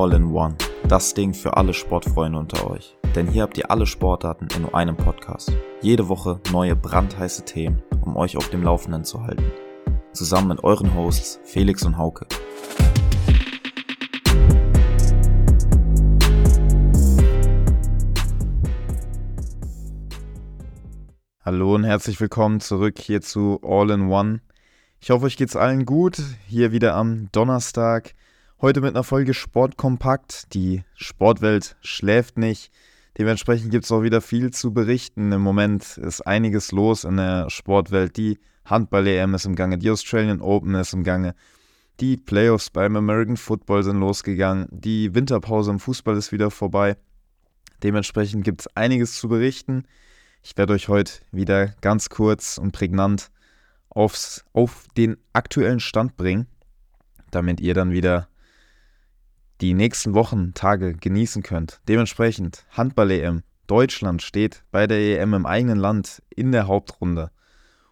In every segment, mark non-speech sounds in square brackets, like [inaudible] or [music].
All in One. Das Ding für alle Sportfreunde unter euch. Denn hier habt ihr alle Sportarten in nur einem Podcast. Jede Woche neue brandheiße Themen, um euch auf dem Laufenden zu halten. Zusammen mit euren Hosts Felix und Hauke. Hallo und herzlich willkommen zurück hier zu All in One. Ich hoffe, euch geht's allen gut. Hier wieder am Donnerstag. Heute mit einer Folge Sportkompakt. Die Sportwelt schläft nicht. Dementsprechend gibt es auch wieder viel zu berichten. Im Moment ist einiges los in der Sportwelt. Die Handball-EM ist im Gange, die Australian Open ist im Gange. Die Playoffs beim American Football sind losgegangen. Die Winterpause im Fußball ist wieder vorbei. Dementsprechend gibt es einiges zu berichten. Ich werde euch heute wieder ganz kurz und prägnant aufs, auf den aktuellen Stand bringen, damit ihr dann wieder die nächsten Wochen, Tage genießen könnt. Dementsprechend Handball-EM. Deutschland steht bei der EM im eigenen Land in der Hauptrunde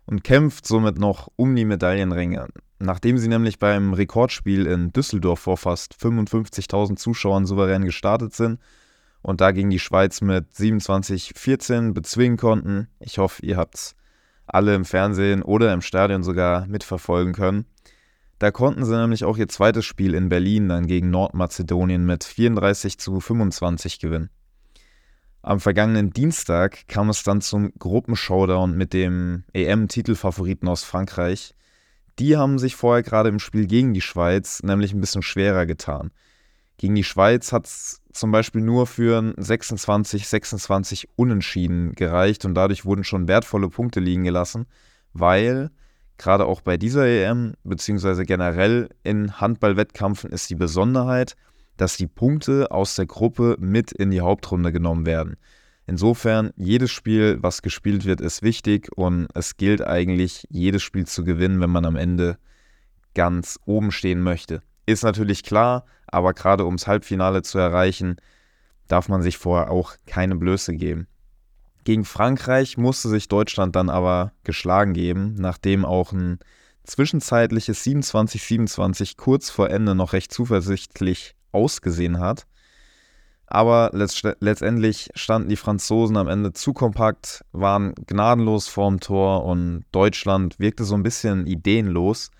und kämpft somit noch um die Medaillenränge. Nachdem sie nämlich beim Rekordspiel in Düsseldorf vor fast 55.000 Zuschauern souverän gestartet sind und dagegen die Schweiz mit 27-14 bezwingen konnten. Ich hoffe, ihr habt es alle im Fernsehen oder im Stadion sogar mitverfolgen können. Da konnten sie nämlich auch ihr zweites Spiel in Berlin dann gegen Nordmazedonien mit 34 zu 25 gewinnen. Am vergangenen Dienstag kam es dann zum Gruppenshowdown mit dem EM-Titelfavoriten aus Frankreich. Die haben sich vorher gerade im Spiel gegen die Schweiz nämlich ein bisschen schwerer getan. Gegen die Schweiz hat es zum Beispiel nur für ein 26-26 Unentschieden gereicht und dadurch wurden schon wertvolle Punkte liegen gelassen, weil gerade auch bei dieser EM beziehungsweise generell in Handballwettkampfen ist die Besonderheit, dass die Punkte aus der Gruppe mit in die Hauptrunde genommen werden. Insofern, jedes Spiel, was gespielt wird, ist wichtig und es gilt eigentlich, jedes Spiel zu gewinnen, wenn man am Ende ganz oben stehen möchte. Ist natürlich klar, aber gerade ums Halbfinale zu erreichen, darf man sich vorher auch keine Blöße geben. Gegen Frankreich musste sich Deutschland dann aber geschlagen geben, nachdem auch ein zwischenzeitliches 27-27 kurz vor Ende noch recht zuversichtlich ausgesehen hat. Aber letztendlich standen die Franzosen am Ende zu kompakt, waren gnadenlos vorm Tor und Deutschland wirkte so ein bisschen ideenlos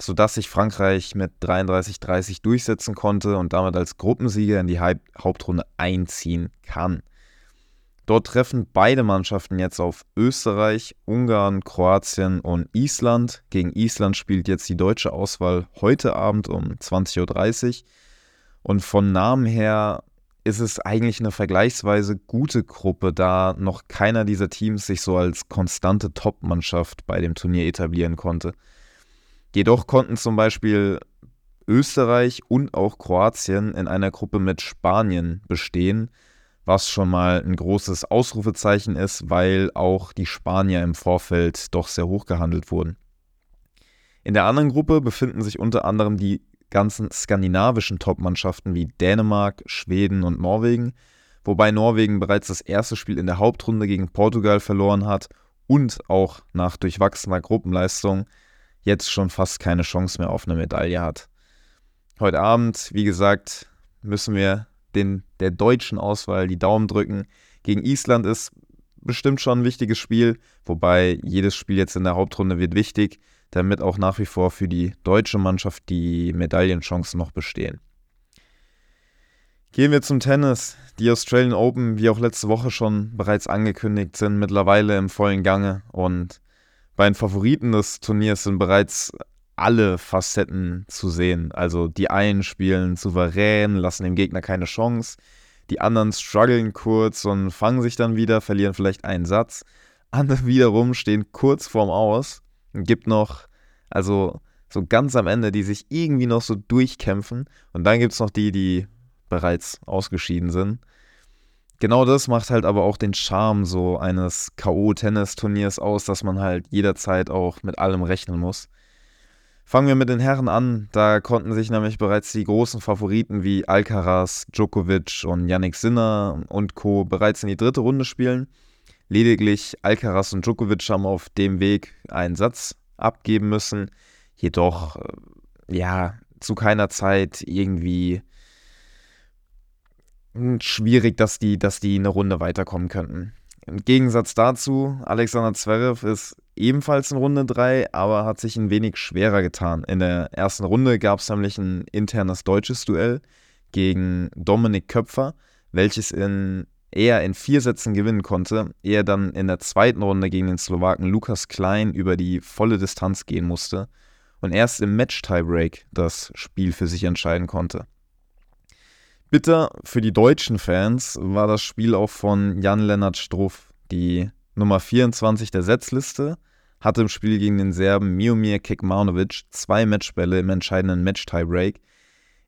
sodass sich Frankreich mit 33-30 durchsetzen konnte und damit als Gruppensieger in die Hauptrunde einziehen kann. Dort treffen beide Mannschaften jetzt auf Österreich, Ungarn, Kroatien und Island. Gegen Island spielt jetzt die deutsche Auswahl heute Abend um 20.30 Uhr. Und von Namen her ist es eigentlich eine vergleichsweise gute Gruppe, da noch keiner dieser Teams sich so als konstante Top-Mannschaft bei dem Turnier etablieren konnte. Jedoch konnten zum Beispiel Österreich und auch Kroatien in einer Gruppe mit Spanien bestehen, was schon mal ein großes Ausrufezeichen ist, weil auch die Spanier im Vorfeld doch sehr hoch gehandelt wurden. In der anderen Gruppe befinden sich unter anderem die ganzen skandinavischen Top-Mannschaften wie Dänemark, Schweden und Norwegen, wobei Norwegen bereits das erste Spiel in der Hauptrunde gegen Portugal verloren hat und auch nach durchwachsener Gruppenleistung jetzt schon fast keine Chance mehr auf eine Medaille hat. Heute Abend, wie gesagt, müssen wir den, der deutschen Auswahl die Daumen drücken. Gegen Island ist bestimmt schon ein wichtiges Spiel, wobei jedes Spiel jetzt in der Hauptrunde wird wichtig, damit auch nach wie vor für die deutsche Mannschaft die Medaillenchancen noch bestehen. Gehen wir zum Tennis. Die Australian Open, wie auch letzte Woche schon bereits angekündigt, sind mittlerweile im vollen Gange und bei den Favoriten des Turniers sind bereits alle Facetten zu sehen. Also die einen spielen souverän, lassen dem Gegner keine Chance. Die anderen strugglen kurz und fangen sich dann wieder, verlieren vielleicht einen Satz. Andere [laughs] wiederum stehen kurz vorm Aus und gibt noch, also so ganz am Ende, die sich irgendwie noch so durchkämpfen. Und dann gibt es noch die, die bereits ausgeschieden sind. Genau das macht halt aber auch den Charme so eines K.O.-Tennis-Turniers aus, dass man halt jederzeit auch mit allem rechnen muss. Fangen wir mit den Herren an. Da konnten sich nämlich bereits die großen Favoriten wie Alcaraz, Djokovic und Yannick Sinner und Co. bereits in die dritte Runde spielen. Lediglich Alcaraz und Djokovic haben auf dem Weg einen Satz abgeben müssen. Jedoch, äh, ja, zu keiner Zeit irgendwie schwierig, dass die, dass die eine Runde weiterkommen könnten. Im Gegensatz dazu, Alexander Zverev ist ebenfalls in Runde 3, aber hat sich ein wenig schwerer getan. In der ersten Runde gab es nämlich ein internes deutsches Duell gegen Dominik Köpfer, welches in, eher in vier Sätzen gewinnen konnte, ehe er dann in der zweiten Runde gegen den Slowaken Lukas Klein über die volle Distanz gehen musste und erst im Match-Tiebreak das Spiel für sich entscheiden konnte. Bitter für die deutschen Fans war das Spiel auch von Jan-Lennart Struff, die Nummer 24 der Setzliste, hatte im Spiel gegen den Serben Miomir Kekmanovic zwei Matchbälle im entscheidenden Match-Tiebreak,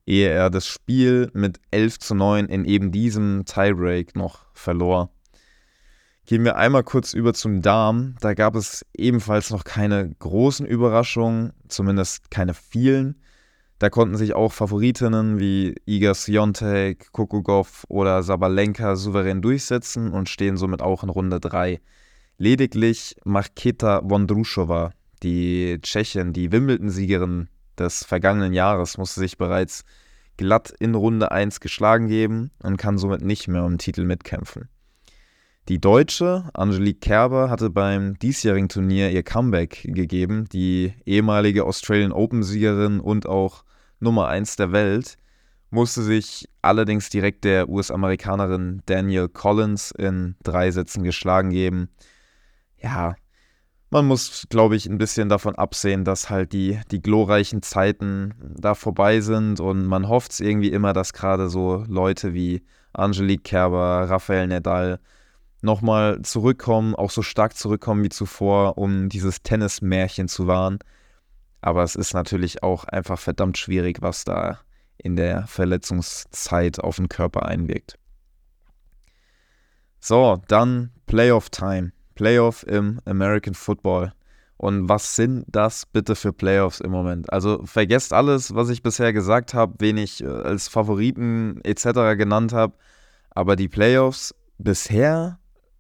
ehe er das Spiel mit 11 zu 9 in eben diesem Tiebreak noch verlor. Gehen wir einmal kurz über zum Darm. Da gab es ebenfalls noch keine großen Überraschungen, zumindest keine vielen. Da konnten sich auch Favoritinnen wie Iga Swiatek, Kokogov oder Sabalenka souverän durchsetzen und stehen somit auch in Runde 3. Lediglich Marketa Vondrushova, die Tschechin, die Wimbledon-Siegerin des vergangenen Jahres, musste sich bereits glatt in Runde 1 geschlagen geben und kann somit nicht mehr um den Titel mitkämpfen. Die Deutsche Angelique Kerber hatte beim diesjährigen Turnier ihr Comeback gegeben. Die ehemalige Australian Open-Siegerin und auch Nummer 1 der Welt, musste sich allerdings direkt der US-Amerikanerin Daniel Collins in drei Sätzen geschlagen geben. Ja, man muss, glaube ich, ein bisschen davon absehen, dass halt die, die glorreichen Zeiten da vorbei sind und man hofft es irgendwie immer, dass gerade so Leute wie Angelique Kerber, Rafael Nadal nochmal zurückkommen, auch so stark zurückkommen wie zuvor, um dieses Tennismärchen zu wahren. Aber es ist natürlich auch einfach verdammt schwierig, was da in der Verletzungszeit auf den Körper einwirkt. So, dann Playoff Time. Playoff im American Football. Und was sind das bitte für Playoffs im Moment? Also vergesst alles, was ich bisher gesagt habe, wen ich äh, als Favoriten etc. genannt habe. Aber die Playoffs bisher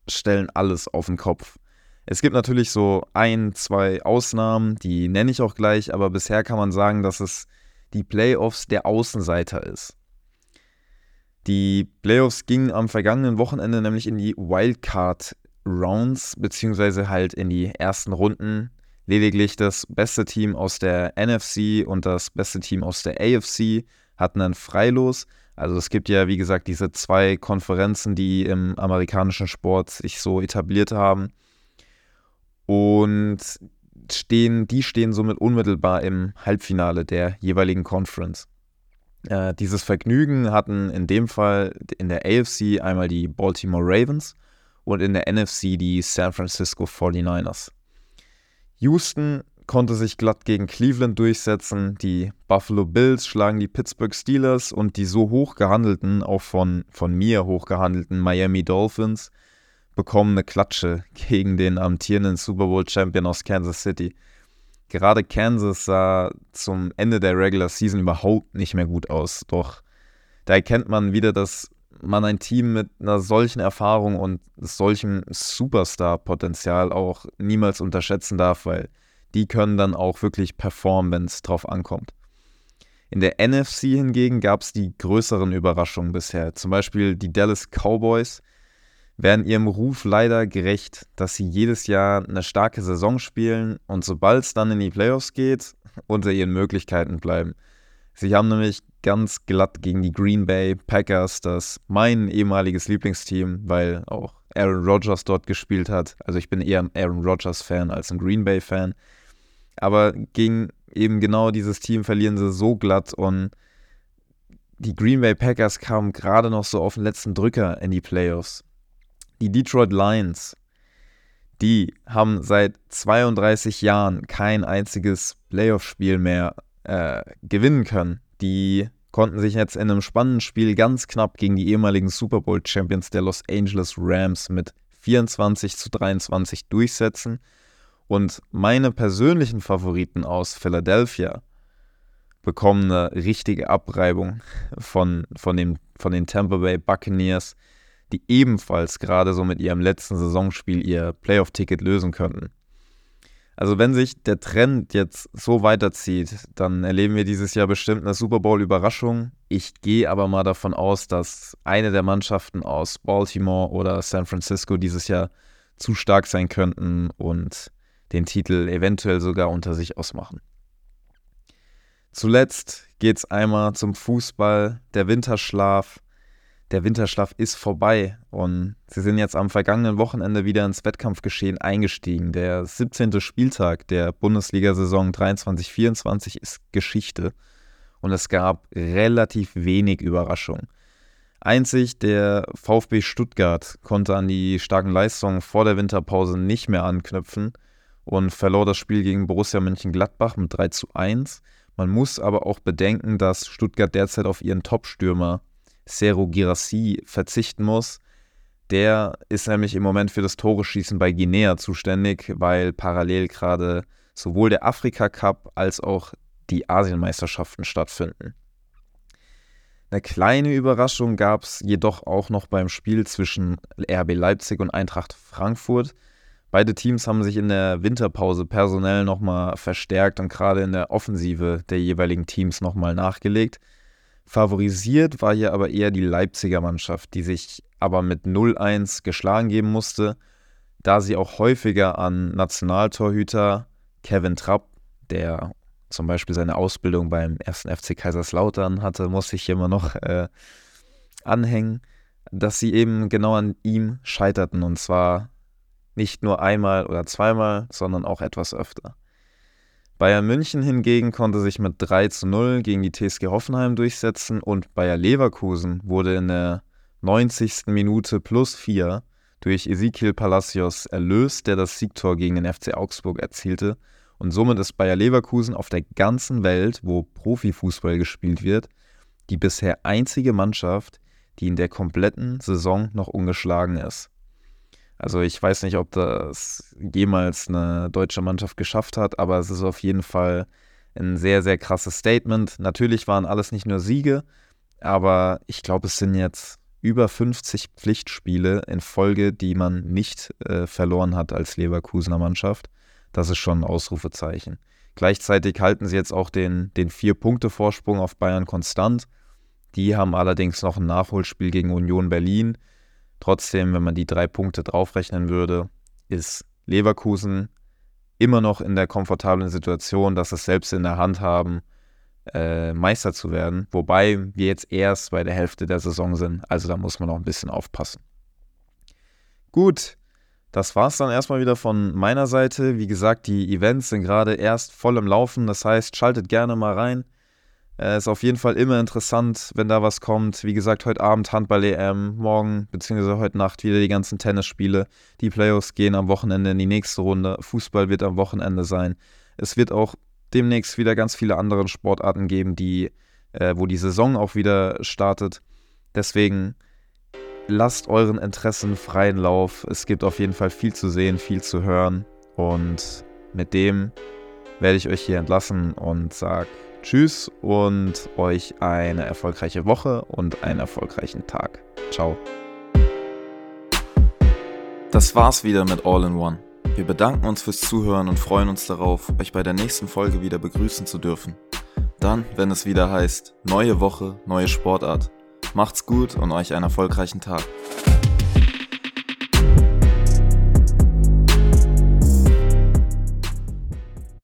stellen alles auf den Kopf. Es gibt natürlich so ein, zwei Ausnahmen, die nenne ich auch gleich, aber bisher kann man sagen, dass es die Playoffs der Außenseiter ist. Die Playoffs gingen am vergangenen Wochenende nämlich in die Wildcard Rounds, beziehungsweise halt in die ersten Runden. Lediglich das beste Team aus der NFC und das beste Team aus der AFC hatten dann Freilos. Also es gibt ja, wie gesagt, diese zwei Konferenzen, die im amerikanischen Sport sich so etabliert haben. Und stehen, die stehen somit unmittelbar im Halbfinale der jeweiligen Conference. Äh, dieses Vergnügen hatten in dem Fall in der AFC einmal die Baltimore Ravens und in der NFC die San Francisco 49ers. Houston konnte sich glatt gegen Cleveland durchsetzen, die Buffalo Bills schlagen die Pittsburgh Steelers und die so hoch gehandelten, auch von, von mir hoch gehandelten Miami Dolphins bekommen eine Klatsche gegen den amtierenden Super Bowl Champion aus Kansas City. Gerade Kansas sah zum Ende der Regular Season überhaupt nicht mehr gut aus. Doch da erkennt man wieder, dass man ein Team mit einer solchen Erfahrung und solchem Superstar-Potenzial auch niemals unterschätzen darf, weil die können dann auch wirklich performen, wenn es drauf ankommt. In der NFC hingegen gab es die größeren Überraschungen bisher. Zum Beispiel die Dallas Cowboys, werden ihrem Ruf leider gerecht, dass sie jedes Jahr eine starke Saison spielen und sobald es dann in die Playoffs geht, [laughs] unter ihren Möglichkeiten bleiben. Sie haben nämlich ganz glatt gegen die Green Bay Packers, das mein ehemaliges Lieblingsteam, weil auch Aaron Rodgers dort gespielt hat. Also ich bin eher ein Aaron Rodgers Fan als ein Green Bay Fan. Aber gegen eben genau dieses Team verlieren sie so glatt und die Green Bay Packers kamen gerade noch so auf den letzten Drücker in die Playoffs. Die Detroit Lions, die haben seit 32 Jahren kein einziges Playoff-Spiel mehr äh, gewinnen können. Die konnten sich jetzt in einem spannenden Spiel ganz knapp gegen die ehemaligen Super Bowl-Champions der Los Angeles Rams mit 24 zu 23 durchsetzen. Und meine persönlichen Favoriten aus Philadelphia bekommen eine richtige Abreibung von, von, dem, von den Tampa Bay Buccaneers die ebenfalls gerade so mit ihrem letzten Saisonspiel ihr Playoff-Ticket lösen könnten. Also wenn sich der Trend jetzt so weiterzieht, dann erleben wir dieses Jahr bestimmt eine Super Bowl-Überraschung. Ich gehe aber mal davon aus, dass eine der Mannschaften aus Baltimore oder San Francisco dieses Jahr zu stark sein könnten und den Titel eventuell sogar unter sich ausmachen. Zuletzt geht es einmal zum Fußball, der Winterschlaf der Winterschlaf ist vorbei und sie sind jetzt am vergangenen Wochenende wieder ins Wettkampfgeschehen eingestiegen. Der 17. Spieltag der Bundesliga-Saison 23-24 ist Geschichte und es gab relativ wenig Überraschung. Einzig der VfB Stuttgart konnte an die starken Leistungen vor der Winterpause nicht mehr anknüpfen und verlor das Spiel gegen Borussia Mönchengladbach mit 3 zu 1. Man muss aber auch bedenken, dass Stuttgart derzeit auf ihren Top-Stürmer Sero Girassi verzichten muss. Der ist nämlich im Moment für das Tore-Schießen bei Guinea zuständig, weil parallel gerade sowohl der Afrika Cup als auch die Asienmeisterschaften stattfinden. Eine kleine Überraschung gab es jedoch auch noch beim Spiel zwischen RB Leipzig und Eintracht Frankfurt. Beide Teams haben sich in der Winterpause personell nochmal verstärkt und gerade in der Offensive der jeweiligen Teams nochmal nachgelegt. Favorisiert war hier aber eher die Leipziger Mannschaft, die sich aber mit 0-1 geschlagen geben musste, da sie auch häufiger an Nationaltorhüter Kevin Trapp, der zum Beispiel seine Ausbildung beim 1. FC Kaiserslautern hatte, muss ich hier immer noch äh, anhängen, dass sie eben genau an ihm scheiterten und zwar nicht nur einmal oder zweimal, sondern auch etwas öfter. Bayern München hingegen konnte sich mit 3 zu 0 gegen die TSG Hoffenheim durchsetzen und Bayer Leverkusen wurde in der 90. Minute plus 4 durch Ezekiel Palacios erlöst, der das Siegtor gegen den FC Augsburg erzielte. Und somit ist Bayer Leverkusen auf der ganzen Welt, wo Profifußball gespielt wird, die bisher einzige Mannschaft, die in der kompletten Saison noch ungeschlagen ist. Also ich weiß nicht, ob das jemals eine deutsche Mannschaft geschafft hat, aber es ist auf jeden Fall ein sehr, sehr krasses Statement. Natürlich waren alles nicht nur Siege, aber ich glaube, es sind jetzt über 50 Pflichtspiele in Folge, die man nicht äh, verloren hat als Leverkusener Mannschaft. Das ist schon ein Ausrufezeichen. Gleichzeitig halten sie jetzt auch den, den Vier-Punkte-Vorsprung auf Bayern konstant. Die haben allerdings noch ein Nachholspiel gegen Union Berlin. Trotzdem, wenn man die drei Punkte draufrechnen würde, ist Leverkusen immer noch in der komfortablen Situation, dass es selbst in der Hand haben, äh, Meister zu werden. Wobei wir jetzt erst bei der Hälfte der Saison sind. Also da muss man noch ein bisschen aufpassen. Gut, das war es dann erstmal wieder von meiner Seite. Wie gesagt, die Events sind gerade erst voll im Laufen. Das heißt, schaltet gerne mal rein. Äh, ist auf jeden Fall immer interessant, wenn da was kommt. Wie gesagt, heute Abend Handball-EM, morgen bzw. heute Nacht wieder die ganzen Tennisspiele. Die Playoffs gehen am Wochenende in die nächste Runde. Fußball wird am Wochenende sein. Es wird auch demnächst wieder ganz viele andere Sportarten geben, die, äh, wo die Saison auch wieder startet. Deswegen lasst euren Interessen freien Lauf. Es gibt auf jeden Fall viel zu sehen, viel zu hören. Und mit dem werde ich euch hier entlassen und sage Tschüss und euch eine erfolgreiche Woche und einen erfolgreichen Tag. Ciao. Das war's wieder mit All in One. Wir bedanken uns fürs Zuhören und freuen uns darauf, euch bei der nächsten Folge wieder begrüßen zu dürfen. Dann, wenn es wieder heißt, neue Woche, neue Sportart. Macht's gut und euch einen erfolgreichen Tag.